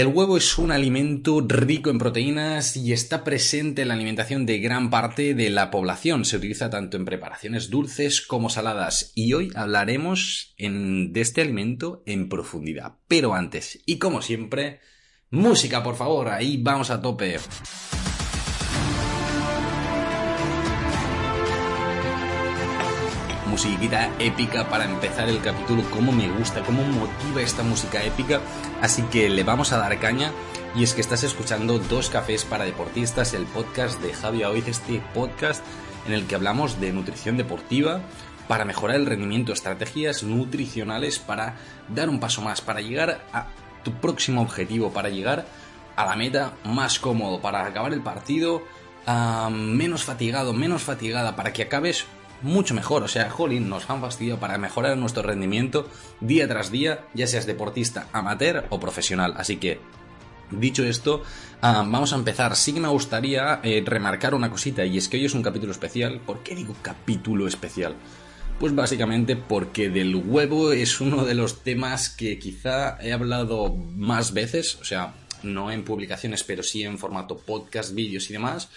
El huevo es un alimento rico en proteínas y está presente en la alimentación de gran parte de la población. Se utiliza tanto en preparaciones dulces como saladas y hoy hablaremos de este alimento en profundidad. Pero antes, y como siempre, música por favor, ahí vamos a tope. Musiquita épica para empezar el capítulo, cómo me gusta, cómo motiva esta música épica, así que le vamos a dar caña. Y es que estás escuchando Dos Cafés para Deportistas, el podcast de Javi Hoy, este podcast en el que hablamos de nutrición deportiva para mejorar el rendimiento, estrategias nutricionales para dar un paso más, para llegar a tu próximo objetivo, para llegar a la meta más cómodo, para acabar el partido ah, menos fatigado, menos fatigada, para que acabes mucho mejor. O sea, jolín, nos han fastidiado para mejorar nuestro rendimiento día tras día, ya seas deportista amateur o profesional. Así que, dicho esto, ah, vamos a empezar. Sí que me gustaría eh, remarcar una cosita, y es que hoy es un capítulo especial. ¿Por qué digo capítulo especial? Pues básicamente porque del huevo es uno de los temas que quizá he hablado más veces, o sea, no en publicaciones, pero sí en formato podcast, vídeos y demás.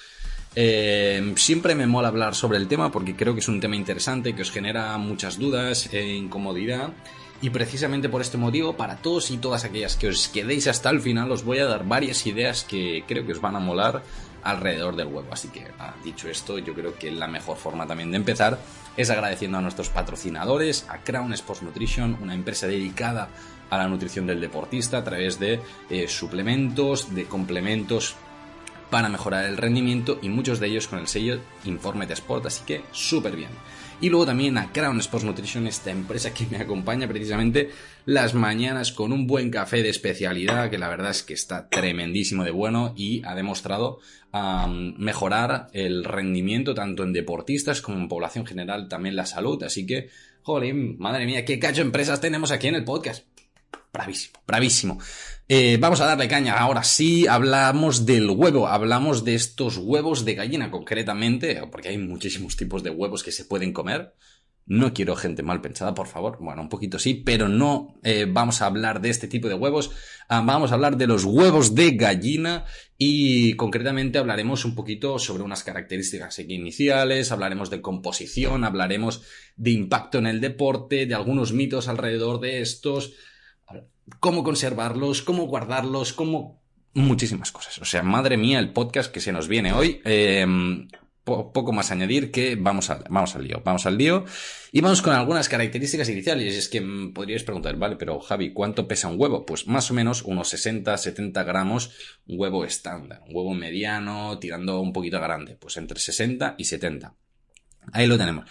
Eh, siempre me mola hablar sobre el tema porque creo que es un tema interesante que os genera muchas dudas e incomodidad. Y precisamente por este motivo, para todos y todas aquellas que os quedéis hasta el final, os voy a dar varias ideas que creo que os van a molar alrededor del huevo. Así que, ah, dicho esto, yo creo que la mejor forma también de empezar es agradeciendo a nuestros patrocinadores, a Crown Sports Nutrition, una empresa dedicada a la nutrición del deportista a través de eh, suplementos, de complementos para mejorar el rendimiento y muchos de ellos con el sello Informe de Sport, así que súper bien. Y luego también a Crown Sports Nutrition, esta empresa que me acompaña precisamente las mañanas con un buen café de especialidad, que la verdad es que está tremendísimo de bueno y ha demostrado mejorar el rendimiento tanto en deportistas como en población general, también la salud. Así que, joder, madre mía, qué cacho empresas tenemos aquí en el podcast. Bravísimo, bravísimo. Eh, vamos a darle caña. Ahora sí, hablamos del huevo, hablamos de estos huevos de gallina concretamente, porque hay muchísimos tipos de huevos que se pueden comer. No quiero gente mal pensada, por favor. Bueno, un poquito sí, pero no eh, vamos a hablar de este tipo de huevos. Ah, vamos a hablar de los huevos de gallina y concretamente hablaremos un poquito sobre unas características iniciales, hablaremos de composición, hablaremos de impacto en el deporte, de algunos mitos alrededor de estos cómo conservarlos, cómo guardarlos, cómo... Muchísimas cosas. O sea, madre mía, el podcast que se nos viene hoy. Eh, poco más añadir que vamos, al, vamos al lío. Vamos al lío y vamos con algunas características iniciales. Es que podríais preguntar, vale, pero Javi, ¿cuánto pesa un huevo? Pues más o menos unos 60, 70 gramos, un huevo estándar. Un huevo mediano, tirando un poquito grande. Pues entre 60 y 70. Ahí lo tenemos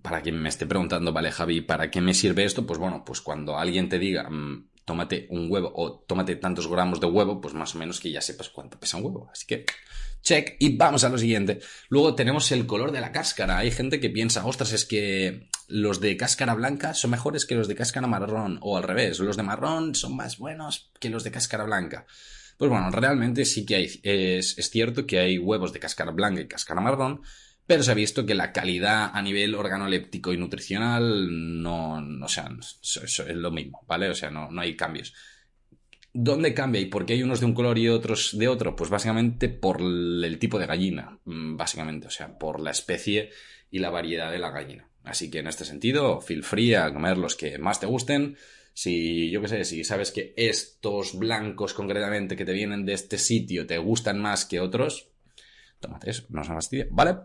para quien me esté preguntando, vale, Javi, ¿para qué me sirve esto? Pues bueno, pues cuando alguien te diga, mm, tómate un huevo o tómate tantos gramos de huevo, pues más o menos que ya sepas cuánto pesa un huevo. Así que, check, y vamos a lo siguiente. Luego tenemos el color de la cáscara. Hay gente que piensa, ostras, es que los de cáscara blanca son mejores que los de cáscara marrón, o al revés, los de marrón son más buenos que los de cáscara blanca. Pues bueno, realmente sí que hay, es, es cierto que hay huevos de cáscara blanca y cáscara marrón, pero se ha visto que la calidad a nivel organoléptico y nutricional no, no o sea, es lo mismo, ¿vale? O sea, no, no hay cambios. ¿Dónde cambia y por qué hay unos de un color y otros de otro? Pues básicamente por el tipo de gallina, mm, básicamente, o sea, por la especie y la variedad de la gallina. Así que en este sentido, feel free a comer los que más te gusten. Si, yo qué sé, si sabes que estos blancos concretamente que te vienen de este sitio te gustan más que otros, tómate eso, no se fastidia, ¿vale?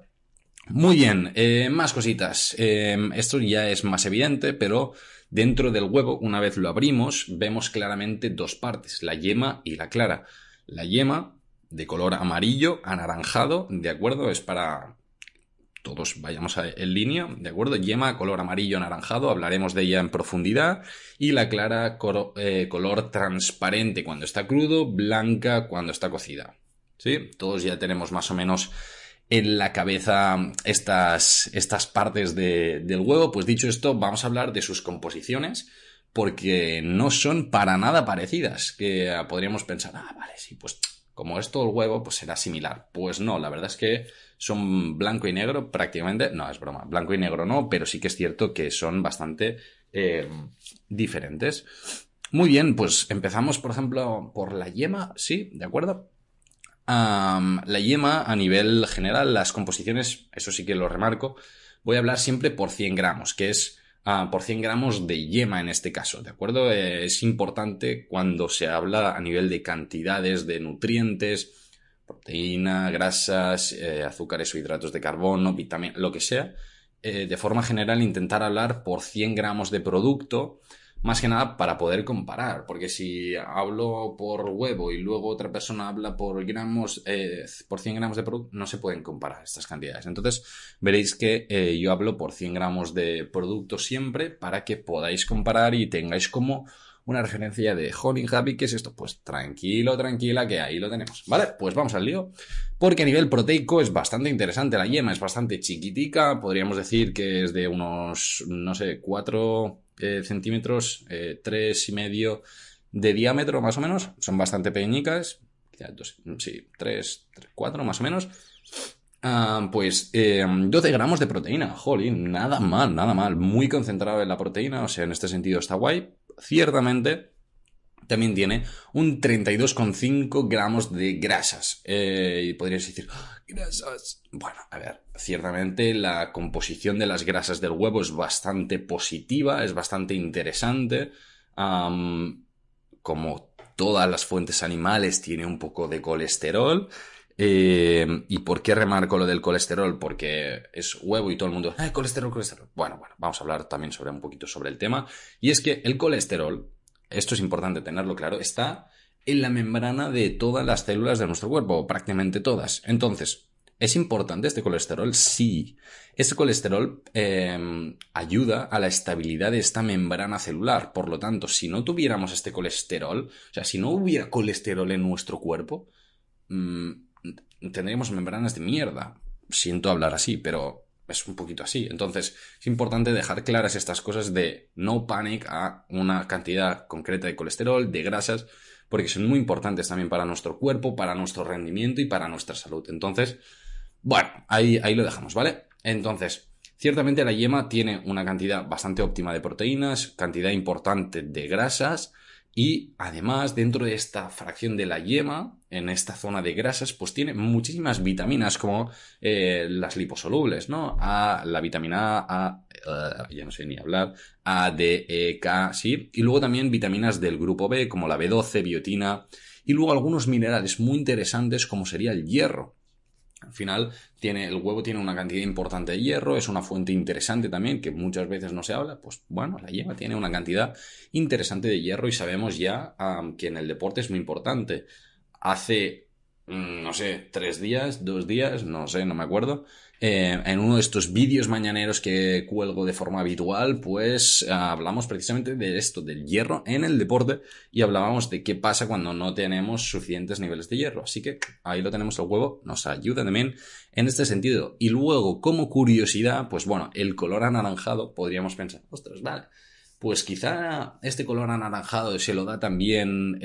Muy bien, eh, más cositas. Eh, esto ya es más evidente, pero dentro del huevo, una vez lo abrimos, vemos claramente dos partes, la yema y la clara. La yema, de color amarillo, anaranjado, ¿de acuerdo? Es para todos vayamos en línea, ¿de acuerdo? Yema, color amarillo, anaranjado, hablaremos de ella en profundidad. Y la clara, eh, color transparente cuando está crudo, blanca cuando está cocida. ¿Sí? Todos ya tenemos más o menos en la cabeza estas, estas partes del huevo. Pues dicho esto, vamos a hablar de sus composiciones porque no son para nada parecidas. Que podríamos pensar, ah, vale, sí, pues como es todo el huevo, pues será similar. Pues no, la verdad es que son blanco y negro prácticamente. No, es broma, blanco y negro no, pero sí que es cierto que son bastante eh, diferentes. Muy bien, pues empezamos, por ejemplo, por la yema, ¿sí? ¿De acuerdo? La yema, a nivel general, las composiciones, eso sí que lo remarco, voy a hablar siempre por 100 gramos, que es ah, por 100 gramos de yema en este caso, ¿de acuerdo? Eh, es importante cuando se habla a nivel de cantidades de nutrientes, proteína, grasas, eh, azúcares o hidratos de carbono, vitamina, lo que sea, eh, de forma general intentar hablar por 100 gramos de producto más que nada para poder comparar, porque si hablo por huevo y luego otra persona habla por gramos, eh, por 100 gramos de producto, no se pueden comparar estas cantidades. Entonces veréis que eh, yo hablo por 100 gramos de producto siempre para que podáis comparar y tengáis como una referencia de Honey Happy, ¿qué es esto? Pues tranquilo, tranquila, que ahí lo tenemos. ¿Vale? Pues vamos al lío. Porque a nivel proteico es bastante interesante. La yema es bastante chiquitica. Podríamos decir que es de unos, no sé, 4 eh, centímetros, eh, tres y medio de diámetro más o menos. Son bastante pequeñicas. Sí, 3, 4 más o menos. Ah, pues 12 eh, gramos de proteína, jolín, nada mal, nada mal, muy concentrado en la proteína, o sea, en este sentido está guay. Ciertamente, también tiene un 32,5 gramos de grasas. y podrías decir, ah, grasas. Bueno, a ver, ciertamente la composición de las grasas del huevo es bastante positiva, es bastante interesante. como todas las fuentes animales, tiene un poco de colesterol. Eh, ¿Y por qué remarco lo del colesterol? Porque es huevo y todo el mundo, ¡ay, colesterol, colesterol! Bueno, bueno, vamos a hablar también sobre un poquito sobre el tema. Y es que el colesterol, esto es importante tenerlo claro, está en la membrana de todas las células de nuestro cuerpo, prácticamente todas. Entonces, ¿es importante este colesterol? Sí. Este colesterol em, ayuda a la estabilidad de esta membrana celular. Por lo tanto, si no tuviéramos este colesterol, o sea, si no hubiera colesterol en nuestro cuerpo, mm, tendríamos membranas de mierda. Siento hablar así, pero es un poquito así. Entonces, es importante dejar claras estas cosas de no panic a una cantidad concreta de colesterol, de grasas, porque son muy importantes también para nuestro cuerpo, para nuestro rendimiento y para nuestra salud. Entonces, bueno, ahí, ahí lo dejamos, ¿vale? Entonces, ciertamente la yema tiene una cantidad bastante óptima de proteínas, cantidad importante de grasas, y además, dentro de esta fracción de la yema, en esta zona de grasas, pues tiene muchísimas vitaminas como eh, las liposolubles, ¿no? A, la vitamina A, uh, ya no sé ni hablar, A, D, E, K, sí. Y luego también vitaminas del grupo B, como la B12, biotina. Y luego algunos minerales muy interesantes como sería el hierro. Al final, tiene, el huevo tiene una cantidad importante de hierro, es una fuente interesante también, que muchas veces no se habla. Pues bueno, la yema tiene una cantidad interesante de hierro y sabemos ya que en el deporte es muy importante. Hace, no sé, tres días, dos días, no sé, no me acuerdo, eh, en uno de estos vídeos mañaneros que cuelgo de forma habitual, pues hablamos precisamente de esto, del hierro en el deporte y hablábamos de qué pasa cuando no tenemos suficientes niveles de hierro. Así que ahí lo tenemos el huevo, nos ayuda también en este sentido. Y luego, como curiosidad, pues bueno, el color anaranjado, podríamos pensar, ostras, vale. Pues quizá este color anaranjado se lo da también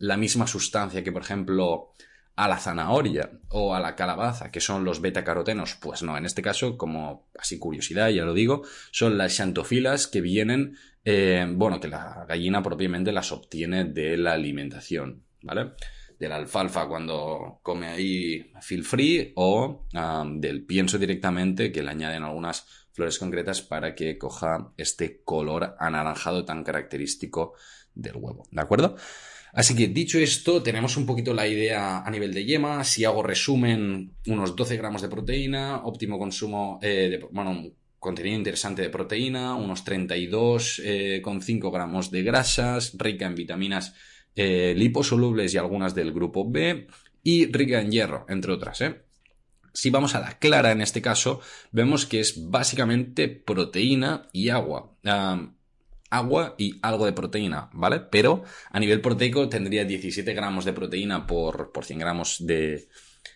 la misma sustancia que, por ejemplo, a la zanahoria o a la calabaza, que son los betacarotenos. Pues no, en este caso, como así curiosidad, ya lo digo, son las xantofilas que vienen, eh, bueno, que la gallina propiamente las obtiene de la alimentación, ¿vale? De la alfalfa cuando come ahí feel free o del pienso directamente que le añaden algunas flores concretas para que coja este color anaranjado tan característico del huevo, ¿de acuerdo? Así que dicho esto, tenemos un poquito la idea a nivel de yema. Si hago resumen, unos 12 gramos de proteína, óptimo consumo, eh, de, bueno, contenido interesante de proteína, unos 32,5 eh, gramos de grasas, rica en vitaminas eh, liposolubles y algunas del grupo B, y rica en hierro, entre otras. Si vamos a la clara en este caso, vemos que es básicamente proteína y agua agua y algo de proteína, ¿vale? Pero a nivel proteico tendría 17 gramos de proteína por, por 100 gramos de,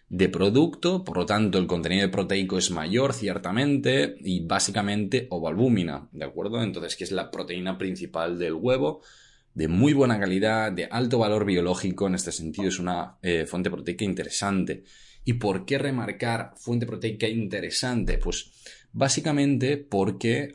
de producto, por lo tanto el contenido proteico es mayor ciertamente y básicamente ovalbúmina, ¿de acuerdo? Entonces, que es la proteína principal del huevo, de muy buena calidad, de alto valor biológico, en este sentido es una eh, fuente proteica interesante. ¿Y por qué remarcar fuente proteica interesante? Pues básicamente porque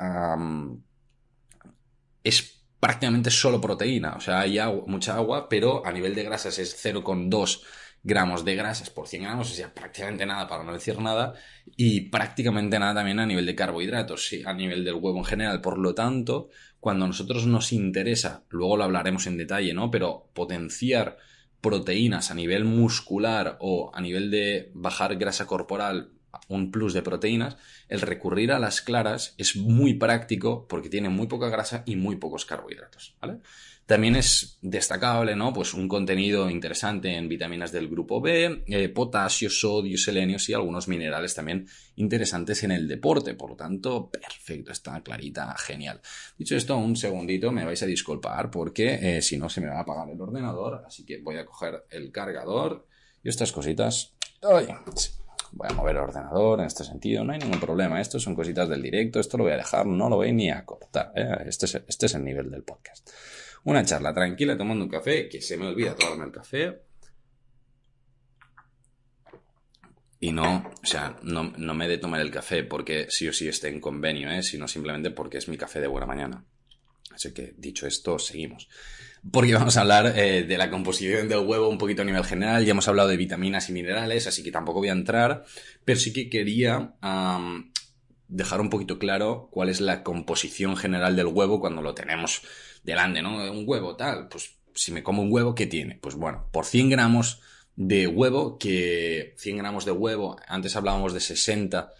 es prácticamente solo proteína. O sea, hay mucha agua, pero a nivel de grasas es 0,2 gramos de grasas por 100 gramos, o sea, prácticamente nada para no decir nada, y prácticamente nada también a nivel de carbohidratos, a nivel del huevo en general. Por lo tanto, cuando a nosotros nos interesa, luego lo hablaremos en detalle, ¿no? Pero potenciar proteínas a nivel muscular o a nivel de bajar grasa corporal un plus de proteínas, el recurrir a las claras es muy práctico porque tiene muy poca grasa y muy pocos carbohidratos. También es destacable, ¿no? Pues un contenido interesante en vitaminas del grupo B, eh, potasio, sodio, selenio y algunos minerales también interesantes en el deporte. Por lo tanto, perfecto, está clarita, genial. Dicho esto, un segundito, me vais a disculpar porque eh, si no se me va a apagar el ordenador, así que voy a coger el cargador y estas cositas. Voy a mover el ordenador en este sentido, no hay ningún problema. Esto son cositas del directo, esto lo voy a dejar, no lo voy ni a cortar. ¿eh? Este, es, este es el nivel del podcast. Una charla tranquila tomando un café, que se me olvida tomarme el café. Y no, o sea, no, me he de tomar el café porque sí o sí esté en convenio, ¿eh? sino simplemente porque es mi café de buena mañana. Así que, dicho esto, seguimos. Porque vamos a hablar eh, de la composición del huevo un poquito a nivel general. Ya hemos hablado de vitaminas y minerales, así que tampoco voy a entrar. Pero sí que quería dejar un poquito claro cuál es la composición general del huevo cuando lo tenemos delante, ¿no? Un huevo tal, pues si me como un huevo, ¿qué tiene? Pues bueno, por 100 gramos de huevo, que 100 gramos de huevo, antes hablábamos de 60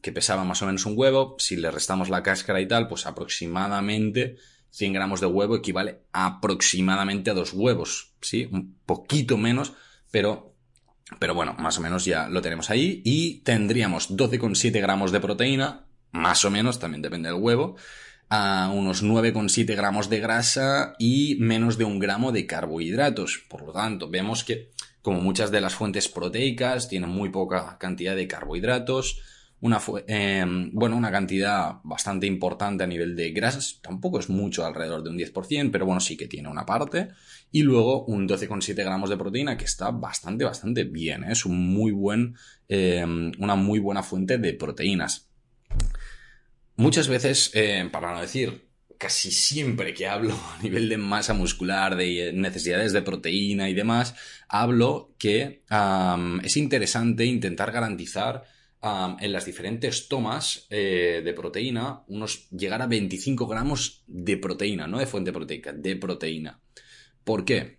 que pesaba más o menos un huevo, si le restamos la cáscara y tal, pues aproximadamente 100 gramos de huevo equivale aproximadamente a dos huevos, ¿sí? Un poquito menos, pero, pero bueno, más o menos ya lo tenemos ahí y tendríamos 12,7 gramos de proteína, más o menos, también depende del huevo, a unos 9,7 gramos de grasa y menos de un gramo de carbohidratos. Por lo tanto, vemos que, como muchas de las fuentes proteicas, tienen muy poca cantidad de carbohidratos, una, em, bueno, una cantidad bastante importante a nivel de grasas, tampoco es mucho, alrededor de un 10%, pero bueno, sí que tiene una parte, y luego un 12,7 gramos de proteína que está bastante, bastante bien, ¿eh? es un muy buen, em, una muy buena fuente de proteínas. Muchas veces, eh, para no decir casi siempre que hablo a nivel de masa muscular, de necesidades de proteína y demás, hablo que es interesante intentar garantizar en las diferentes tomas eh, de proteína unos llegar a 25 gramos de proteína, no de fuente proteica, de proteína. ¿Por qué?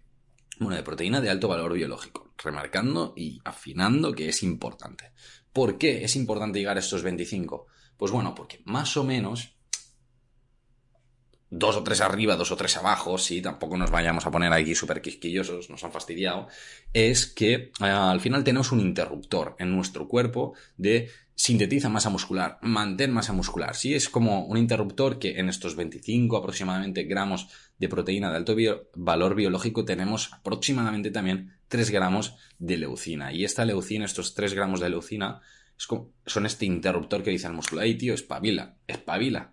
Bueno, de proteína de alto valor biológico, remarcando y afinando que es importante. ¿Por qué es importante llegar a estos 25? Pues bueno, porque más o menos dos o tres arriba, dos o tres abajo, sí, tampoco nos vayamos a poner aquí súper quisquillosos, nos han fastidiado, es que eh, al final tenemos un interruptor en nuestro cuerpo de sintetiza masa muscular, mantén masa muscular, sí, es como un interruptor que en estos 25 aproximadamente gramos de proteína de alto valor biológico tenemos aproximadamente también 3 gramos de leucina. Y esta leucina, estos 3 gramos de leucina, son este interruptor que dice al músculo, hey tío, espabila, espabila,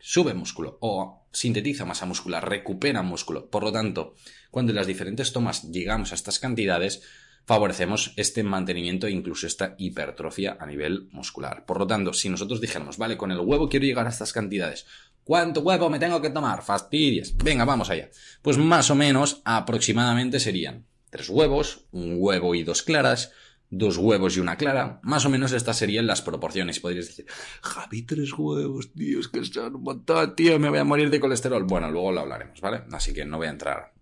sube músculo o sintetiza masa muscular, recupera músculo. Por lo tanto, cuando en las diferentes tomas llegamos a estas cantidades, favorecemos este mantenimiento e incluso esta hipertrofia a nivel muscular. Por lo tanto, si nosotros dijéramos, vale, con el huevo quiero llegar a estas cantidades, ¿cuánto huevo me tengo que tomar? Fastidies. Venga, vamos allá. Pues más o menos aproximadamente serían tres huevos, un huevo y dos claras, dos huevos y una clara. Más o menos estas serían las proporciones. Podrías decir, Javi, tres huevos, tío, es que son un montón, tío, me voy a morir de colesterol. Bueno, luego lo hablaremos, ¿vale? Así que no voy a entrar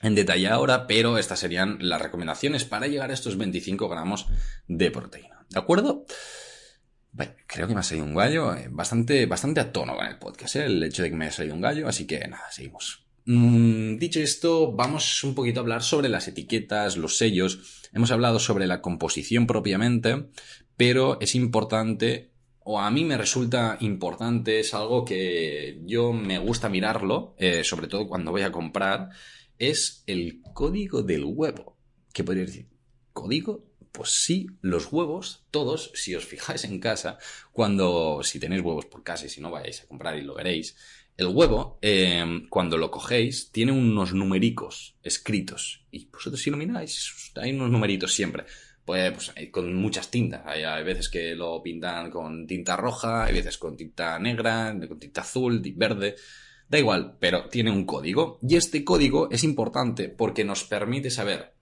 en detalle ahora, pero estas serían las recomendaciones para llegar a estos 25 gramos de proteína. ¿De acuerdo? Bueno, creo que me ha salido un gallo eh, bastante, bastante a tono con el podcast, ¿eh? el hecho de que me haya salido un gallo, así que nada, seguimos. Mm, dicho esto, vamos un poquito a hablar sobre las etiquetas, los sellos. Hemos hablado sobre la composición propiamente, pero es importante, o a mí me resulta importante, es algo que yo me gusta mirarlo, eh, sobre todo cuando voy a comprar, es el código del huevo. ¿Qué podría decir? ¿Código? Pues sí, los huevos, todos, si os fijáis en casa, cuando, si tenéis huevos por casa y si no vayáis a comprar y lo veréis, el huevo, eh, cuando lo cogéis, tiene unos numericos escritos. Y vosotros si lo miráis, hay unos numeritos siempre. Pues, pues con muchas tintas. Hay, veces que lo pintan con tinta roja, hay veces con tinta negra, con tinta azul, verde. Da igual, pero tiene un código. Y este código es importante porque nos permite saber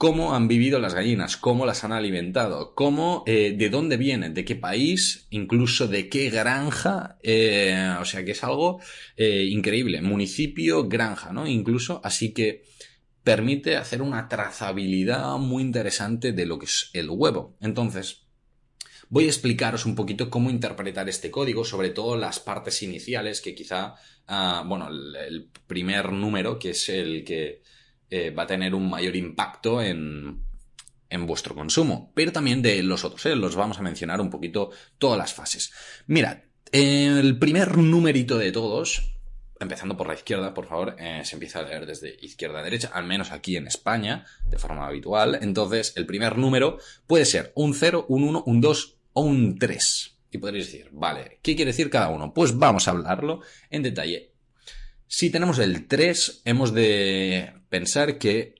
cómo han vivido las gallinas, cómo las han alimentado, cómo, eh, de dónde vienen, de qué país, incluso de qué granja, eh, o sea que es algo eh, increíble, municipio, granja, ¿no? Incluso, así que permite hacer una trazabilidad muy interesante de lo que es el huevo. Entonces, voy a explicaros un poquito cómo interpretar este código, sobre todo las partes iniciales, que quizá, ah, bueno, el primer número, que es el que eh, va a tener un mayor impacto en, en vuestro consumo, pero también de los otros, ¿eh? los vamos a mencionar un poquito todas las fases. Mirad, el primer numerito de todos, empezando por la izquierda, por favor, eh, se empieza a leer desde izquierda a derecha, al menos aquí en España, de forma habitual. Entonces, el primer número puede ser un 0, un 1, un 2 o un 3. Y podréis decir, vale, ¿qué quiere decir cada uno? Pues vamos a hablarlo en detalle. Si tenemos el 3, hemos de pensar que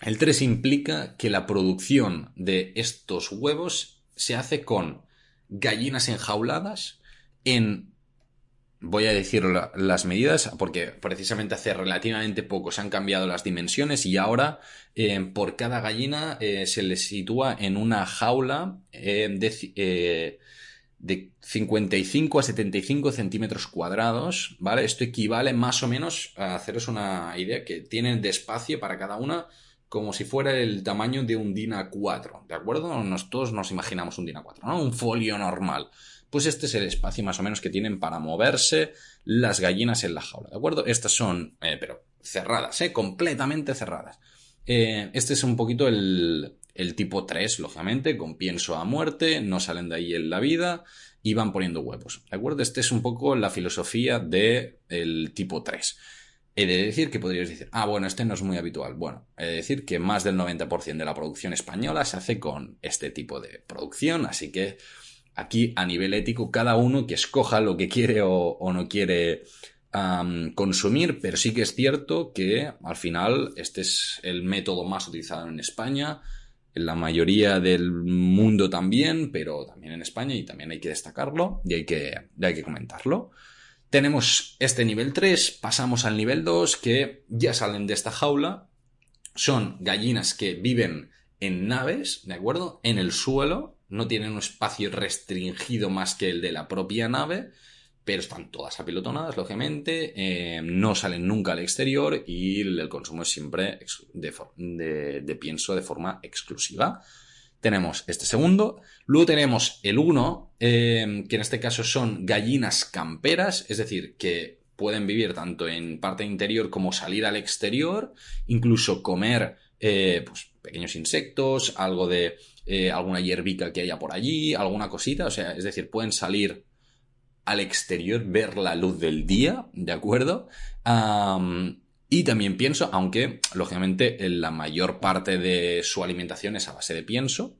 el 3 implica que la producción de estos huevos se hace con gallinas enjauladas en voy a decir las medidas porque precisamente hace relativamente poco se han cambiado las dimensiones y ahora eh, por cada gallina eh, se le sitúa en una jaula eh, de, de 55 a 75 centímetros cuadrados, ¿vale? Esto equivale más o menos a haceros una idea que tienen de espacio para cada una como si fuera el tamaño de un DIN A4, ¿de acuerdo? Nos, todos nos imaginamos un DIN A4, ¿no? Un folio normal. Pues este es el espacio más o menos que tienen para moverse las gallinas en la jaula, ¿de acuerdo? Estas son, eh, pero cerradas, ¿eh? Completamente cerradas. Eh, este es un poquito el, el tipo 3, lógicamente, con pienso a muerte, no salen de ahí en la vida y van poniendo huevos. ¿De acuerdo? Este es un poco la filosofía del el tipo 3. He de decir que podríais decir, ah, bueno, este no es muy habitual. Bueno, he de decir que más del 90% de la producción española se hace con este tipo de producción, así que aquí a nivel ético cada uno que escoja lo que quiere o, no quiere consumir, pero sí que es cierto que al final este es el método más utilizado en España en la mayoría del mundo también, pero también en España y también hay que destacarlo y hay que, hay que comentarlo. Tenemos este nivel 3, pasamos al nivel 2 que ya salen de esta jaula. Son gallinas que viven en naves, ¿de acuerdo? En el suelo, no tienen un espacio restringido más que el de la propia nave pero están todas apilotonadas, lógicamente, eh, no salen nunca al exterior y el consumo es siempre de, pienso de forma exclusiva. Tenemos este segundo, luego tenemos el uno, eh, que en este caso son gallinas camperas, es decir, que pueden vivir tanto en parte interior como salir al exterior, incluso comer eh, pues, pequeños insectos, algo de alguna hierbica que haya por allí, alguna cosita, o sea, es decir, pueden salir al exterior, ver la luz del día, ¿de acuerdo? y también pienso, aunque lógicamente la mayor parte de su alimentación es a base de pienso.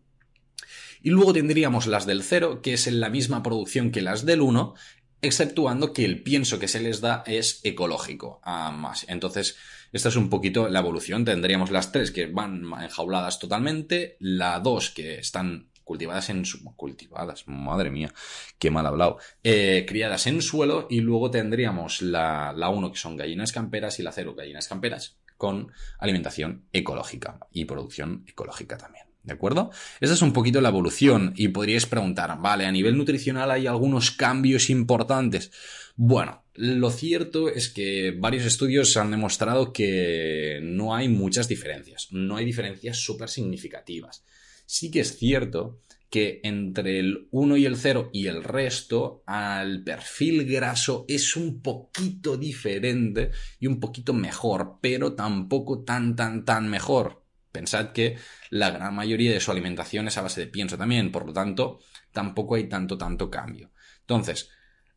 Y luego tendríamos las del cero, que es en la misma producción que las del 1, exceptuando que el pienso que se les da es ecológico. más. Entonces, esta es un poquito la evolución. Tendríamos las tres que van enjauladas totalmente, la dos que están cultivadas en su, cultivadas, madre mía, qué mal hablado, eh, criadas en suelo y luego tendríamos la, la 1 que son gallinas camperas y la 0 gallinas camperas con alimentación ecológica y producción ecológica también. ¿De acuerdo? Esa es un poquito la evolución y podríais preguntar, vale, a nivel nutricional hay algunos cambios importantes. Bueno, lo cierto es que varios estudios han demostrado que no hay muchas diferencias, no hay diferencias súper significativas. Sí que es cierto que entre el 1 y el 0 y el resto, al perfil graso es un poquito diferente y un poquito mejor, pero tampoco tan, tan, tan mejor. Pensad que la gran mayoría de su alimentación es a base de pienso también, por lo tanto, tampoco hay tanto, tanto cambio. Entonces,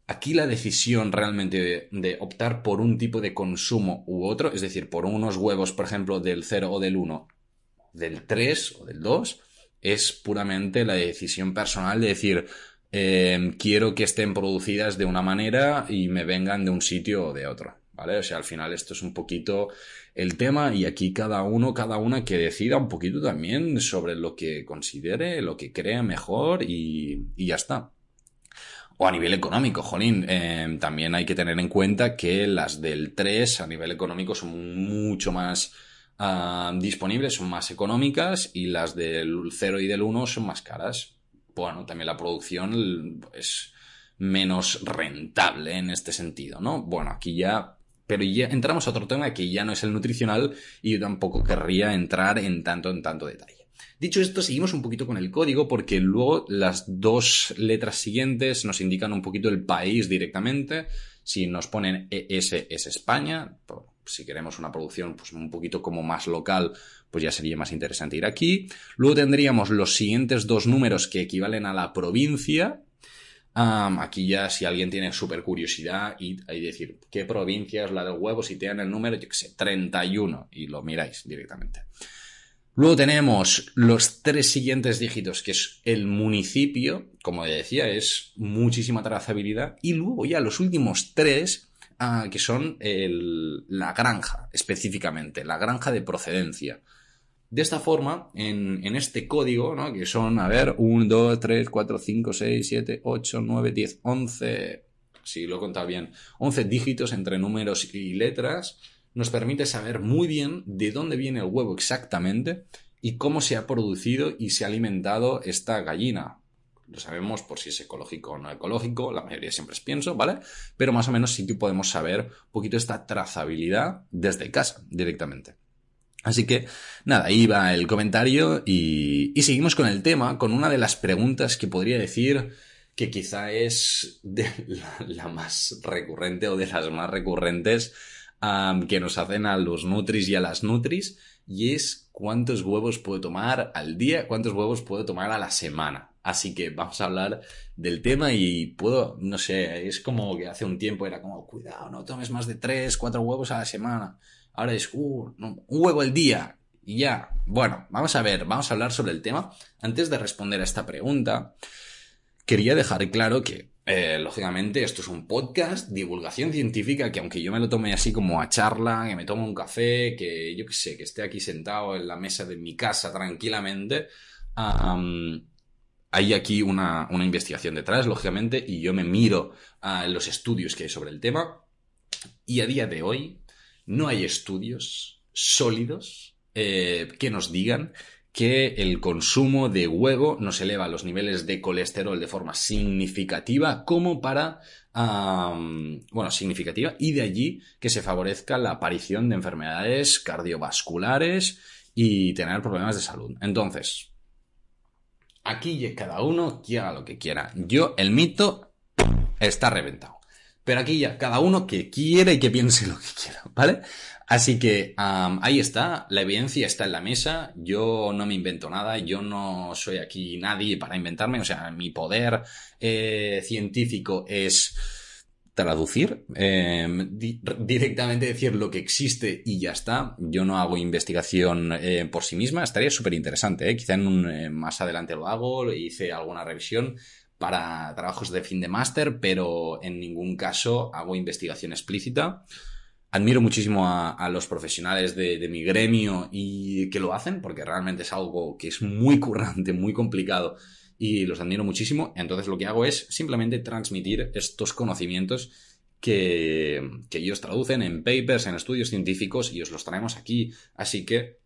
aquí la decisión realmente de, de, optar por un tipo de consumo u otro, es decir, por unos huevos, por ejemplo, del 0 o del 1, del 3 o del 2, es puramente la decisión personal de decir, em, quiero que estén producidas de una manera y me vengan de un sitio o de otro. ¿Vale? O sea, al final esto es un poquito el tema y aquí cada uno, cada una que decida un poquito también sobre lo que considere, lo que crea mejor y, y ya está. O a nivel económico, jolín, eh, también hay que tener en cuenta que las del 3 a nivel económico son mucho más ah, disponibles, son más económicas y las del 0 y del 1 son más caras. Bueno, también la producción es menos rentable en este sentido, ¿no? Bueno, aquí ya pero ya entramos a otro tema que ya no es el nutricional y yo tampoco querría entrar en tanto en tanto detalle. Dicho esto, seguimos un poquito con el código porque luego las dos letras siguientes nos indican un poquito el país directamente. Si nos ponen ES es España, si queremos una producción pues un poquito como más local, pues ya sería más interesante ir aquí. Luego tendríamos los siguientes dos números que equivalen a la provincia. aquí ya si alguien tiene súper curiosidad y hay decir, ¿qué provincia es la del huevo? Si tienen el número, yo qué sé, 31 y lo miráis directamente. Luego tenemos los tres siguientes dígitos, que es el municipio, como decía, es muchísima trazabilidad. Y luego ya los últimos tres, ah, que son la granja, específicamente, la granja de procedencia. De esta forma, en, este código, ¿no? que son, a ver, 1, 2, 3, 4, 5, 6, 7, 8, 9, 10, 11, si lo he contado bien, 11 dígitos entre números y letras, nos permite saber muy bien de dónde viene el huevo exactamente y cómo se ha producido y se ha alimentado esta gallina. Lo sabemos por si es ecológico o no ecológico, la mayoría siempre es pienso, ¿vale? Pero más o menos sí que podemos saber un poquito esta trazabilidad desde casa directamente. Así que nada, ahí va el comentario y, seguimos con el tema, con una de las preguntas que podría decir que quizá es de la más recurrente o de las más recurrentes que nos hacen a los nutris y a las nutris, y es cuántos huevos puedo tomar al día, cuántos huevos puedo tomar a la semana. Así que vamos a hablar del tema y puedo, no sé, es como que hace un tiempo era como, cuidado, no tomes más de 3, 4 huevos a la semana. Ahora es, uh, un huevo al día. Y ya, bueno, vamos a ver, vamos a hablar sobre el tema. Antes de responder a esta pregunta, quería dejar claro que eh, lógicamente, esto es un podcast, divulgación científica, que aunque yo me lo tome así como a charla, que me tomo un café, que yo qué sé, que esté aquí sentado en la mesa de mi casa tranquilamente, hay aquí una, investigación detrás, lógicamente, y yo me miro a los estudios que hay sobre el tema, y a día de hoy no hay estudios sólidos eh, que nos digan que el consumo de huevo nos eleva los niveles de colesterol de forma significativa como para, bueno, significativa y de allí que se favorezca la aparición de enfermedades cardiovasculares y tener problemas de salud. Entonces, aquí cada uno que haga lo que quiera. Yo, el mito está reventado. Pero aquí ya, cada uno que quiere y que piense lo que quiera, ¿vale? Así que ahí está, la evidencia está en la mesa, yo no me invento nada, yo no soy aquí nadie para inventarme, o sea, mi poder eh, científico es traducir, em, directamente decir lo que existe y ya está. Yo no hago investigación eh, por sí misma, estaría súper interesante, ¿eh? quizá en un, eh, más adelante lo hago, hice alguna revisión para trabajos de fin de máster, pero en ningún caso hago investigación explícita admiro muchísimo a, los profesionales de, mi gremio y que lo hacen, porque realmente es algo que es muy currante, muy complicado y los admiro muchísimo. Entonces lo que hago es simplemente transmitir estos conocimientos que, ellos traducen en papers, en estudios científicos y os los traemos aquí. Así que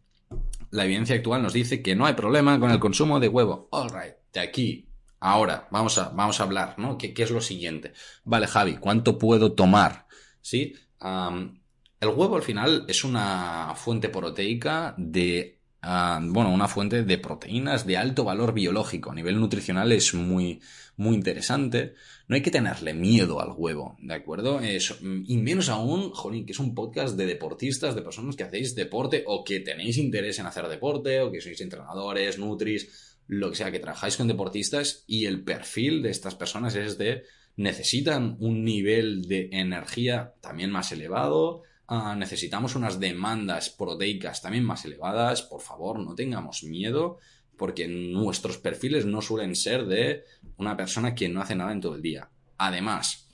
la evidencia actual nos dice que no hay problema con el consumo de huevo. Alright, de aquí Ahora, vamos a, vamos a hablar, ¿no? ¿Qué, ¿Qué, es lo siguiente? Vale, Javi, ¿cuánto puedo tomar? ¿Sí? el huevo al final es una fuente proteica de, bueno, una fuente de proteínas de alto valor biológico. A nivel nutricional es muy, muy interesante. No hay que tenerle miedo al huevo, ¿de acuerdo? y menos aún, jolín, que es un podcast de deportistas, de personas que hacéis deporte o que tenéis interés en hacer deporte o que sois entrenadores, nutris, lo que sea, que trabajáis con deportistas y el perfil de estas personas es de necesitan un nivel de energía también más elevado, ah, necesitamos unas demandas proteicas también más elevadas, por favor, no tengamos miedo, porque nuestros perfiles no suelen ser de una persona que no hace nada en todo el día. Además,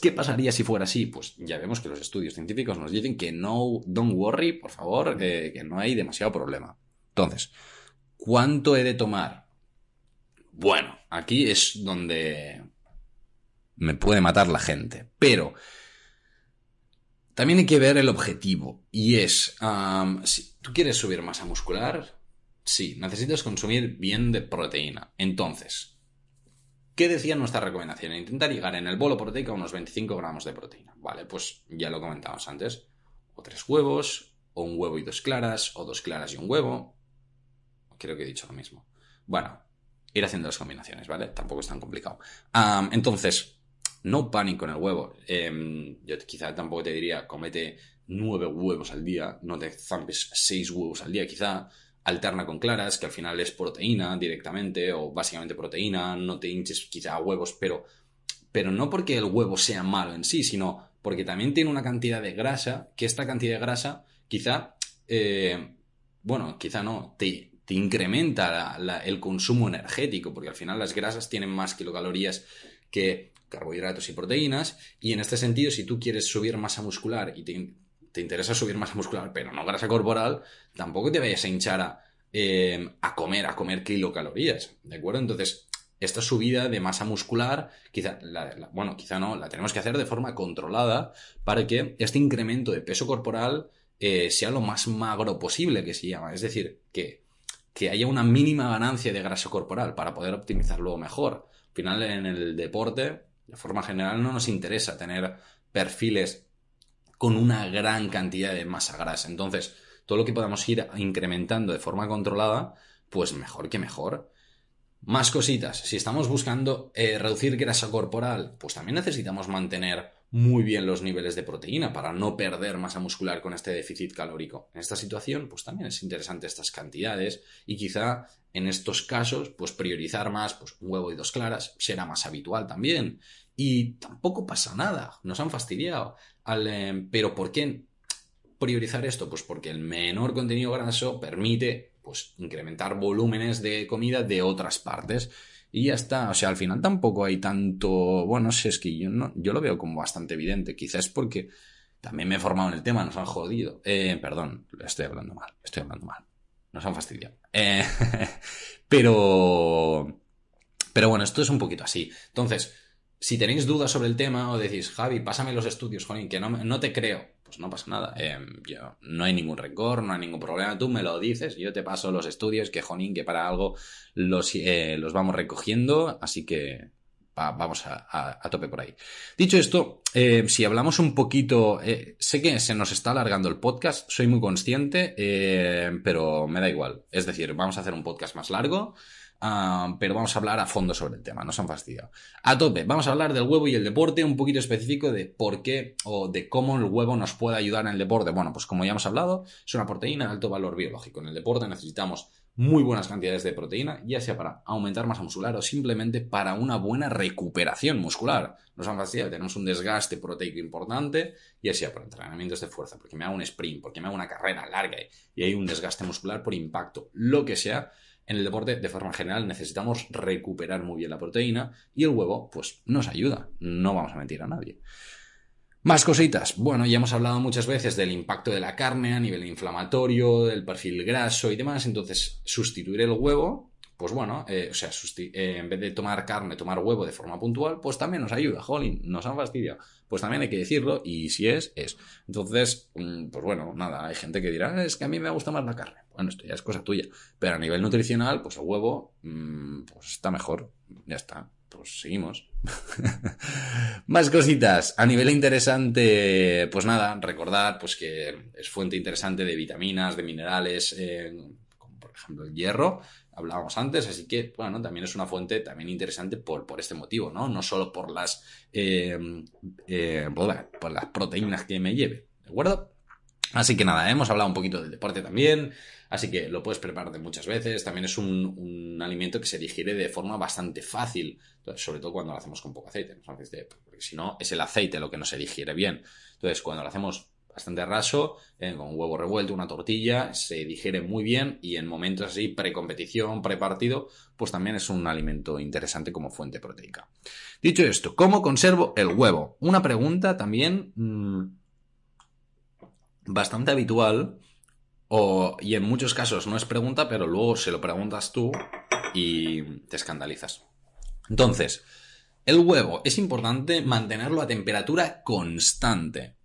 ¿Qué pasaría si fuera así? Pues ya vemos que los estudios científicos nos dicen que no, don't worry, por favor, que no hay demasiado problema. Entonces, ¿cuánto he de tomar? Bueno, aquí es donde me puede matar la gente. Pero también hay que ver el objetivo. Y es, si tú quieres subir masa muscular, sí, necesitas consumir bien de proteína. Entonces, ¿qué decía nuestra recomendación? Intentar llegar en el bolo proteico a unos 25 gramos de proteína. Vale, pues ya lo comentamos antes. O tres huevos, o un huevo y dos claras, o dos claras y un huevo. Creo que he dicho lo mismo. Bueno, ir haciendo las combinaciones, ¿vale? Tampoco es tan complicado. entonces, no pánico en el huevo. Em, yo quizá tampoco te diría, comete nueve huevos al día, no te zampes seis huevos al día, quizá alterna con claras, que al final es proteína directamente, o básicamente proteína, no te hinches quizá huevos, pero, pero no porque el huevo sea malo en sí, sino porque también tiene una cantidad de grasa, que esta cantidad de grasa quizá, eh, bueno, quizá no, te, te incrementa el consumo energético, porque al final las grasas tienen más kilocalorías que carbohidratos y proteínas, y en este sentido, si tú quieres subir masa muscular y te, interesa subir masa muscular, pero no grasa corporal, tampoco te vayas a hinchar a, eh, comer, a comer kilocalorías, ¿de acuerdo? Entonces, esta subida de masa muscular, quizá, bueno, quizá no, la tenemos que hacer de forma controlada para que este incremento de peso corporal eh, sea lo más magro posible, que se llama. Es decir, que, que haya una mínima ganancia de grasa corporal para poder optimizarlo mejor. Al final, en el deporte, de forma general no nos interesa tener perfiles con una gran cantidad de masa grasa. Entonces, todo lo que podamos ir incrementando de forma controlada, pues mejor que mejor. Más cositas. Si estamos buscando eh, reducir grasa corporal, pues también necesitamos mantener muy bien los niveles de proteína para no perder masa muscular con este déficit calórico. En esta situación, pues también es interesante estas cantidades y quizá en estos casos, pues priorizar más pues, un huevo y dos claras será más habitual también. Y tampoco pasa nada, nos han fastidiado. Eh, pero ¿por qué priorizar esto? Pues porque el menor contenido graso permite pues, incrementar volúmenes de comida de otras partes y ya está. O sea, al final tampoco hay tanto. Bueno, no es que yo, no, yo lo veo como bastante evidente. Quizás porque también me he formado en el tema, nos han jodido. Eh, perdón, estoy hablando mal, estoy hablando mal. Nos han fastidiado. Eh, pero. Pero bueno, esto es un poquito así. Entonces, si tenéis dudas sobre el tema o decís, Javi, pásame los estudios, Jolín, que no, no te creo pues no pasa nada. Em, yo, no hay ningún rencor, no hay ningún problema. Tú me lo dices, yo te paso los estudios, que jonín, que para algo los, eh, los vamos recogiendo, así que vamos a, tope por ahí. Dicho esto, eh, si hablamos un poquito, eh, sé que se nos está alargando el podcast, soy muy consciente, pero me da igual. Es decir, vamos a hacer un podcast más largo. Ah, pero vamos a hablar a fondo sobre el tema, no se han fastidiado. A tope, vamos a hablar del huevo y el deporte, un poquito específico de por qué o de cómo el huevo nos puede ayudar en el deporte. Bueno, pues como ya hemos hablado, es una proteína de alto valor biológico. En el deporte necesitamos muy buenas cantidades de proteína, ya sea para aumentar masa muscular o simplemente para una buena recuperación muscular. Nos han fastidiado, tenemos un desgaste proteico importante, ya sea por entrenamientos de fuerza, porque me hago un sprint, porque me hago una carrera larga y hay un desgaste muscular por impacto, lo que sea en el deporte, de forma general, necesitamos recuperar muy bien la proteína y el huevo, pues, nos ayuda. No vamos a mentir a nadie. Más cositas. Bueno, ya hemos hablado muchas veces del impacto de la carne a nivel inflamatorio, del perfil graso y demás. Entonces, sustituir el huevo pues bueno, eh, o sea, eh, en vez de tomar carne, tomar huevo de forma puntual, pues también nos ayuda, jolín, nos han fastidiado. Pues también hay que decirlo, y si es, es. Entonces, mm, pues bueno, nada, hay gente que dirá, es que a mí me gusta más la carne. Bueno, esto ya es cosa tuya. Pero a nivel nutricional, pues el huevo, mm, pues está mejor, ya está. Pues seguimos. Más cositas. A nivel interesante, pues nada, recordar pues que es fuente interesante de vitaminas, de minerales, eh, como por ejemplo el hierro, hablábamos antes, así que, bueno, también es una fuente también interesante por, por este motivo, ¿no? No solo por las, eh, eh, por las proteínas que me lleve, ¿de acuerdo? Así que nada, hemos hablado un poquito del deporte también, así que lo puedes preparar de muchas veces. También es un, alimento que se digiere de forma bastante fácil, sobre todo cuando lo hacemos con poco aceite, porque si no, es el aceite lo que no se digiere bien. Entonces, cuando lo hacemos bastante raso, eh, con un huevo revuelto, una tortilla, se digiere muy bien y en momentos así, pre-competición, pre-partido, pues también es un alimento interesante como fuente proteica. Dicho esto, ¿cómo conservo el huevo? Una pregunta también mmm, bastante habitual, y en muchos casos no es pregunta, pero luego se lo preguntas tú y te escandalizas. Entonces, el huevo es importante mantenerlo a temperatura constante.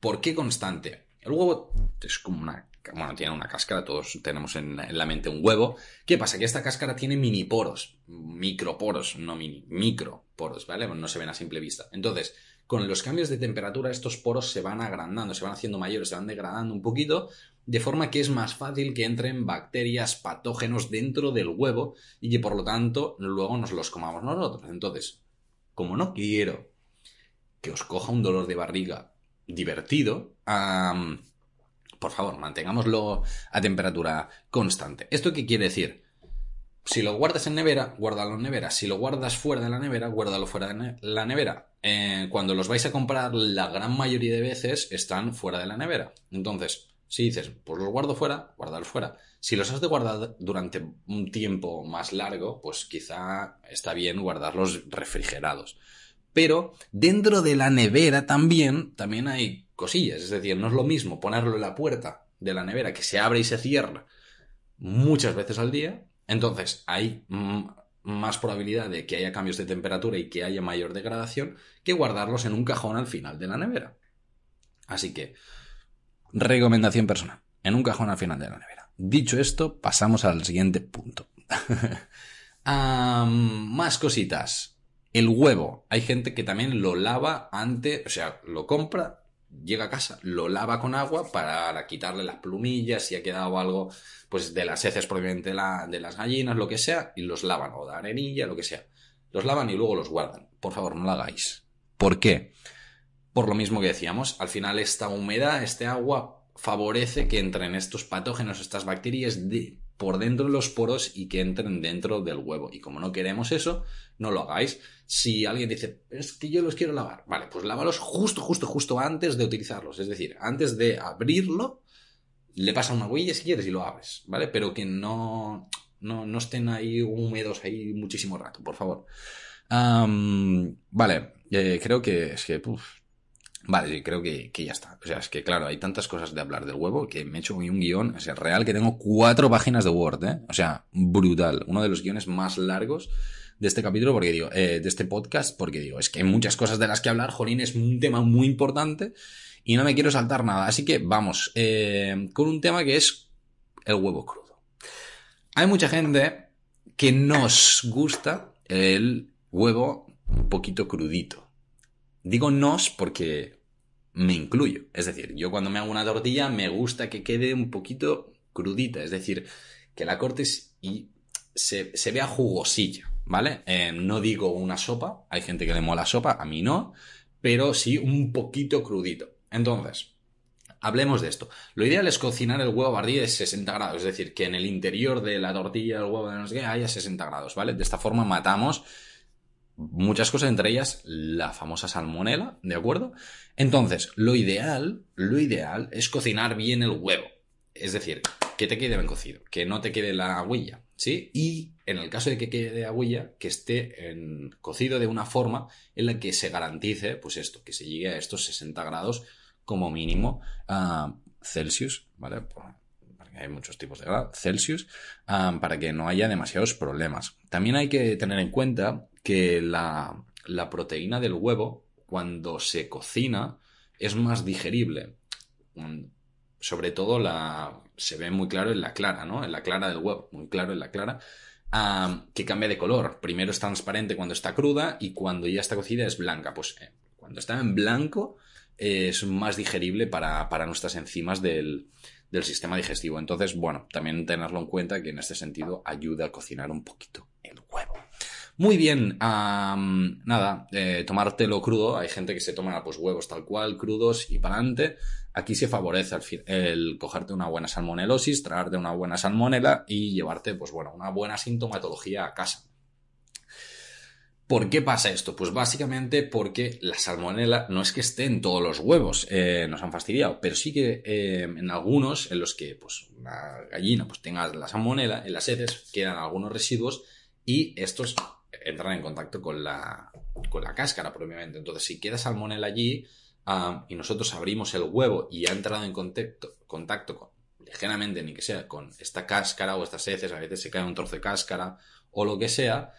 ¿Por qué constante? El huevo es como una... Bueno, tiene una cáscara, todos tenemos en, la mente un huevo. ¿Qué pasa? Que esta cáscara tiene mini poros, microporos, no mini, microporos, ¿vale? No se ven a simple vista. Entonces, con los cambios de temperatura estos poros se van agrandando, se van haciendo mayores, se van degradando un poquito, de forma que es más fácil que entren bacterias, patógenos dentro del huevo y que por lo tanto luego nos los comamos nosotros. Entonces, como no quiero que os coja un dolor de barriga divertido, por favor, mantengámoslo a temperatura constante. ¿Esto qué quiere decir? Si lo guardas en nevera, guárdalo en nevera. Si lo guardas fuera de la nevera, guárdalo fuera de la nevera. Eh, cuando los vais a comprar, la gran mayoría de veces están fuera de la nevera. Entonces, si dices, pues los guardo fuera, guárdalos fuera. Si los has de guardar durante un tiempo más largo, pues quizá está bien guardarlos refrigerados. Pero dentro de la nevera también, también hay cosillas. Es decir, no es lo mismo ponerlo en la puerta de la nevera que se abre y se cierra muchas veces al día. Entonces hay más probabilidad de que haya cambios de temperatura y que haya mayor degradación que guardarlos en un cajón al final de la nevera. Así que, recomendación personal, en un cajón al final de la nevera. Dicho esto, pasamos al siguiente punto. más cositas. El huevo. Hay gente que también lo lava antes, o sea, lo compra, llega a casa, lo lava con agua para quitarle las plumillas, si ha quedado algo, pues de las heces propiamente de las gallinas, lo que sea, y los lavan, o de arenilla, lo que sea. Los lavan y luego los guardan. Por favor, no lo hagáis. ¿Por qué? Por lo mismo que decíamos, al final esta humedad, este agua, favorece que entren estos patógenos, estas bacterias por dentro de los poros y que entren dentro del huevo. Y como no queremos eso, no lo hagáis. Si alguien dice, es que yo los quiero lavar, vale, pues lávalos justo, justo, justo antes de utilizarlos. Es decir, antes de abrirlo, le pasa una huella si quieres y lo abres, ¿vale? Pero que no, no, estén ahí húmedos ahí muchísimo rato, por favor. vale, eh, creo que es que, Vale, sí, creo que, ya está. O sea, es que claro, hay tantas cosas de hablar del huevo que me he hecho un guion, o sea, real que tengo cuatro páginas de Word, ¿eh? O sea, brutal. Uno de los guiones más largos de este capítulo, porque digo, eh, de este podcast, porque digo, es que hay muchas cosas de las que hablar, Jolín, es un tema muy importante y no me quiero saltar nada. Así que vamos, eh, con un tema que es el huevo crudo. Hay mucha gente que nos gusta el huevo un poquito crudito. Digo nos porque me incluyo. Es decir, yo cuando me hago una tortilla me gusta que quede un poquito crudita, es decir, que la cortes y se, vea jugosilla, ¿vale? Eh, no digo una sopa, hay gente que le mola sopa, a mí no, pero sí un poquito crudito. Entonces, hablemos de esto. Lo ideal es cocinar el huevo a de 60 grados, es decir, que en el interior de la tortilla, el huevo de no sé qué, haya 60 grados, ¿vale? De esta forma matamos muchas cosas, entre ellas la famosa salmonela, ¿de acuerdo? Entonces, lo ideal, lo ideal es cocinar bien el huevo. Es decir, que te quede bien cocido, que no te quede la huella, ¿sí? Y en el caso de que quede huella, que esté cocido de una forma en la que se garantice, pues esto, que se llegue a estos 60 grados como mínimo a Celsius, ¿vale? Porque hay muchos tipos de grado, Celsius, para que no haya demasiados problemas. También hay que tener en cuenta que la, proteína del huevo, cuando se cocina, es más digerible. Sobre todo la, se ve muy claro en la clara, ¿no? En la clara del huevo, muy claro en la clara, que cambia de color. Primero es transparente cuando está cruda y cuando ya está cocida es blanca. Pues eh, cuando está en blanco es más digerible para, nuestras enzimas del, del sistema digestivo. Entonces, bueno, también tenerlo en cuenta que en este sentido ayuda a cocinar un poquito el huevo. Muy bien, nada, eh, tomártelo crudo. Hay gente que se toma pues huevos tal cual, crudos y para adelante. Aquí se favorece el, cogerte una buena salmonelosis, traerte una buena salmonela y llevarte, pues bueno, una buena sintomatología a casa. ¿Por qué pasa esto? Pues básicamente porque la salmonela no es que esté en todos los huevos, eh, nos han fastidiado, pero sí que eh, en algunos en los que pues una gallina pues tenga la salmonela, en las heces quedan algunos residuos y estos entran en contacto con la, con la cáscara propiamente. Entonces, si queda salmonella allí y nosotros abrimos el huevo y ha entrado en contacto, contacto con, ligeramente, ni que sea, con esta cáscara o estas heces, a veces se cae un trozo de cáscara o lo que sea,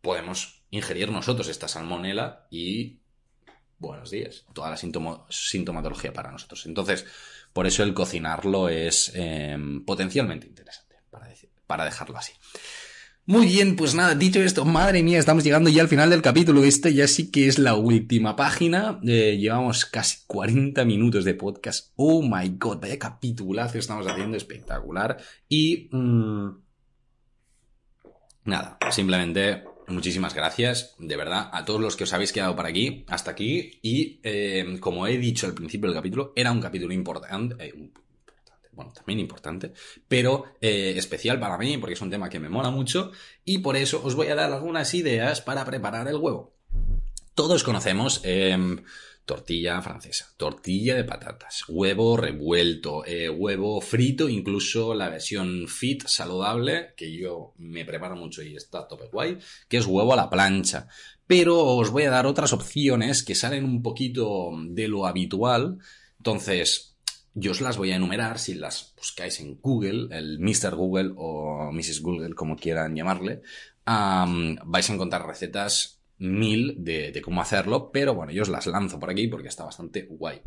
podemos ingerir nosotros esta salmonela y buenos días, toda la sintomatología para nosotros. Entonces, por eso el cocinarlo es em, potencialmente interesante, para, para dejarlo así. Muy bien, pues nada, dicho esto, madre mía, estamos llegando ya al final del capítulo. Este ya sí que es la última página. Eh, llevamos casi 40 minutos de podcast. Oh my god, vaya capitulazo estamos haciendo, espectacular. Y... Mm, nada, simplemente muchísimas gracias, de verdad, a todos los que os habéis quedado por aquí, hasta aquí. Y eh, como he dicho al principio del capítulo, era un capítulo importante. Eh, bueno, también importante, pero eh, especial para mí porque es un tema que me mola mucho y por eso os voy a dar algunas ideas para preparar el huevo. Todos conocemos em, tortilla francesa, tortilla de patatas, huevo revuelto, eh, huevo frito, incluso la versión fit saludable, que yo me preparo mucho y está tope guay, que es huevo a la plancha. Pero os voy a dar otras opciones que salen un poquito de lo habitual. Entonces, yo os las voy a enumerar si las buscáis en Google, el Mr. Google o Mrs. Google, como quieran llamarle. vais a encontrar recetas mil de, cómo hacerlo, pero bueno, yo os las lanzo por aquí porque está bastante guay.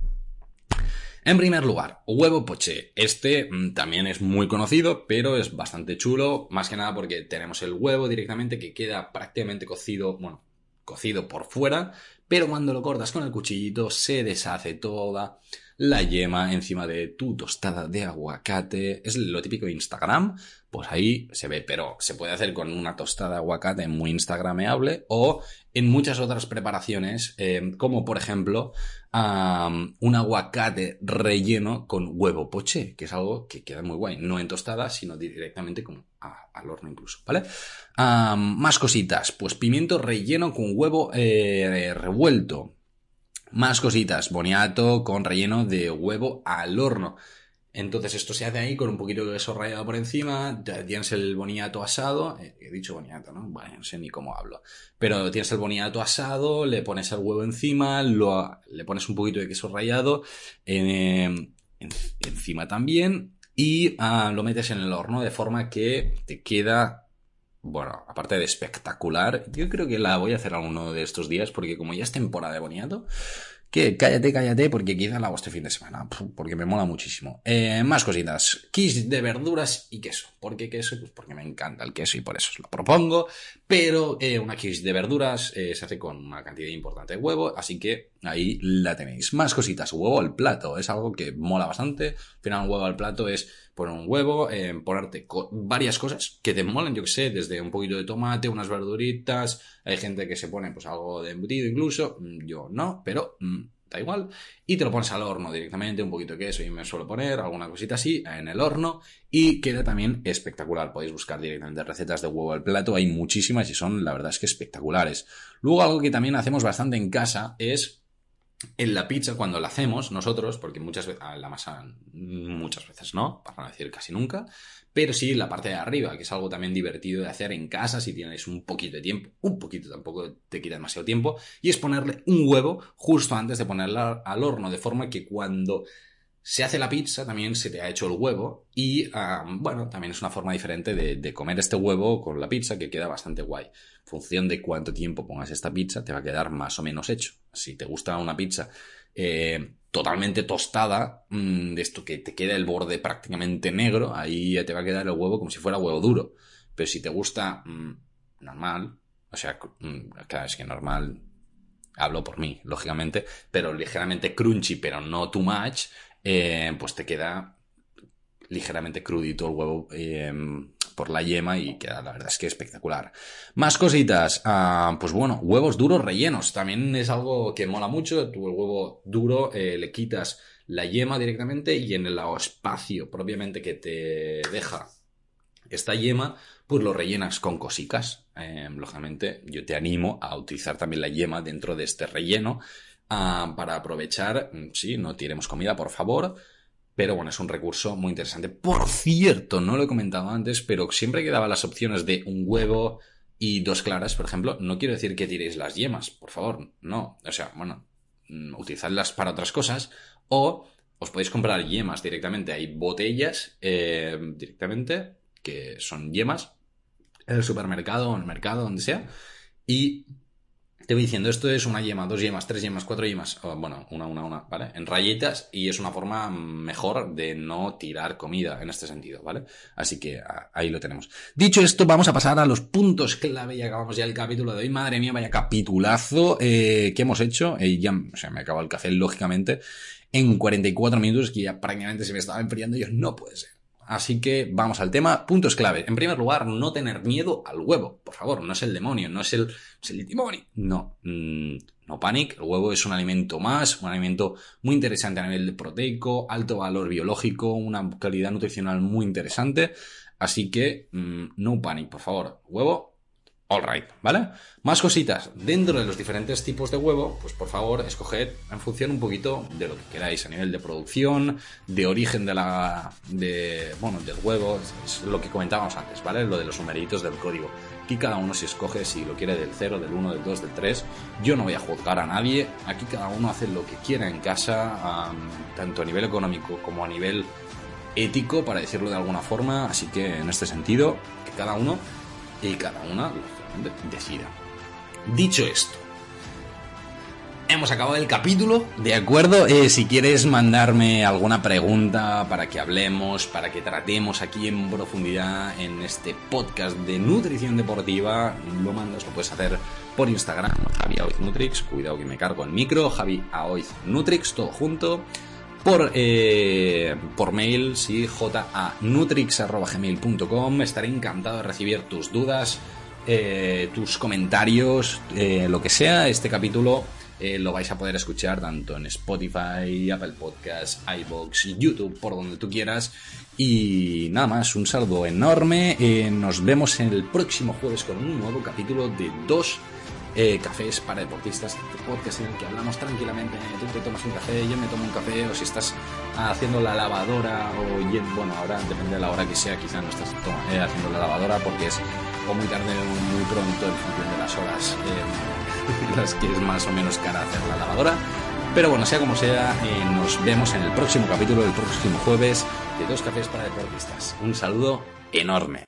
En primer lugar, huevo poché. Este mm, también es muy conocido, pero es bastante chulo, más que nada porque tenemos el huevo directamente que queda prácticamente cocido, bueno, cocido por fuera, pero cuando lo cortas con el cuchillito se deshace toda la yema encima de tu tostada de aguacate. Es lo típico de Instagram, pues ahí se ve, pero se puede hacer con una tostada de aguacate muy instagrameable o en muchas otras preparaciones, eh, como por ejemplo un aguacate relleno con huevo poché, que es algo que queda muy guay, no en tostada, sino directamente como al horno incluso, ¿vale? más cositas, pues pimiento relleno con huevo eh, revuelto. Más cositas, boniato con relleno de huevo al horno. Entonces esto se hace ahí con un poquito de queso rallado por encima, tienes el boniato asado, eh, he dicho boniato, ¿no? Bueno, no sé ni cómo hablo. Pero tienes el boniato asado, le pones el huevo encima, lo, le pones un poquito de queso rallado encima también y ah, lo metes en el horno de forma que te queda bueno, aparte de espectacular, yo creo que la voy a hacer alguno de estos días porque como ya es temporada de boniato, que cállate, cállate, porque quizá la hago este fin de semana, porque me mola muchísimo. Eh, más cositas, quiche de verduras y queso. ¿Por qué queso? Pues porque me encanta el queso y por eso os lo propongo. Pero eh, una quiche de verduras eh, se hace con una cantidad importante de huevo, así que ahí la tenéis. Más cositas, huevo al plato, es algo que mola bastante. Al final un huevo al plato es poner un huevo, ponerte varias cosas que te molen, yo que sé, desde un poquito de tomate, unas verduritas, hay gente que se pone pues algo de embutido incluso, mm, yo no, pero mm, da igual, y te lo pones al horno directamente, un poquito de queso y me suelo poner alguna cosita así en el horno y queda también espectacular. Podéis buscar directamente recetas de huevo al plato, hay muchísimas y son la verdad es que espectaculares. Luego algo que también hacemos bastante en casa es en la pizza cuando la hacemos nosotros, porque muchas veces, la masa muchas veces no, para no decir casi nunca, pero sí la parte de arriba, que es algo también divertido de hacer en casa si tienes un poquito de tiempo, un poquito tampoco te quita demasiado tiempo, y es ponerle un huevo justo antes de ponerla al horno, de forma que cuando se hace la pizza, también se te ha hecho el huevo y, ah, bueno, también es una forma diferente de, comer este huevo con la pizza que queda bastante guay. Función de cuánto tiempo pongas esta pizza, te va a quedar más o menos hecho. Si te gusta una pizza eh, totalmente tostada, mm, de esto que te queda el borde prácticamente negro, ahí te va a quedar el huevo como si fuera huevo duro. Pero si te gusta mm, normal, o sea, mm, claro, es que normal, hablo por mí, lógicamente, pero ligeramente crunchy, pero no too much, eh, pues te queda ligeramente crudito el huevo eh, por la yema y queda la verdad es que espectacular. Más cositas, ah, pues bueno, huevos duros rellenos, también es algo que mola mucho, tú el huevo duro eh, le quitas la yema directamente y en el espacio propiamente que te deja esta yema, pues lo rellenas con cositas. lógicamente, yo te animo a utilizar también la yema dentro de este relleno Ah, para aprovechar, mm, sí, no tiremos comida, por favor, pero bueno, es un recurso muy interesante. Por cierto, no lo he comentado antes, pero siempre que daba las opciones de un huevo y dos claras, por ejemplo, no quiero decir que tiréis las yemas, por favor, no. O sea, bueno, mm, utilizadlas para otras cosas o os podéis comprar yemas directamente. Hay botellas eh, directamente que son yemas en el supermercado o en el mercado, donde sea y te voy diciendo, esto es una yema, dos yemas, tres yemas, cuatro yemas, bueno, una, una, una, ¿vale? En rayitas y es una forma mejor de no tirar comida en este sentido, ¿vale? Así que ahí lo tenemos. Dicho esto, vamos a pasar a los puntos clave y acabamos ya el capítulo de hoy. Madre mía, vaya capitulazo eh, que hemos hecho. Eh, ya, o sea, me acabo el café, lógicamente, en 44 minutos que ya prácticamente se me estaba enfriando y yo, no puede ser. Así que vamos al tema. Puntos clave. En primer lugar, no tener miedo al huevo. Por favor, no es el demonio, no es el, es el demonio. No, mm, no panic. El huevo es un alimento más, un alimento muy interesante a nivel de proteico, alto valor biológico, una calidad nutricional muy interesante. Así que, mm, no panic, por favor. Huevo, Alright, ¿vale? Más cositas. Dentro de los diferentes tipos de huevo, pues por favor, escoged en función un poquito de lo que queráis a nivel de producción, de origen de la. de. bueno, del huevo, es lo que comentábamos antes, ¿vale? Lo de los numeritos del código. Aquí cada uno se escoge si lo quiere del 0, del 1, del 2, del 3. Yo no voy a juzgar a nadie. Aquí cada uno hace lo que quiera en casa, tanto a nivel económico como a nivel ético, para decirlo de alguna forma. Así que en este sentido, que cada uno y cada una decida. Dicho esto, hemos acabado el capítulo, ¿de acuerdo? Eh, si quieres mandarme alguna pregunta para que hablemos, para que tratemos aquí en profundidad en este podcast de nutrición deportiva, lo mandas, lo puedes hacer por Instagram, Javi Aoiz Nutrix, cuidado que me cargo el micro, Javi Aoiz Nutrix, todo junto. Por, eh, por mail, sí, janutrix.gmail.com. Estaré encantado de recibir tus dudas, eh, tus comentarios, eh, lo que sea. Este capítulo eh, lo vais a poder escuchar tanto en Spotify, Apple Podcasts, iBox, YouTube, por donde tú quieras. Y nada más, un saludo enorme. nos vemos el próximo jueves con un nuevo capítulo de dos cafés para deportistas, podcast en el que hablamos tranquilamente, tú te tomas un café, yo me tomo un café, o si estás haciendo la lavadora, o bueno, ahora depende de la hora que sea, quizá no estás haciendo la lavadora porque es o muy tarde o muy pronto en función de las horas en las que es más o menos cara hacer la lavadora. Pero bueno, sea como sea, eh, nos vemos en el próximo capítulo, el próximo jueves, de Dos Cafés para Deportistas. Un saludo enorme.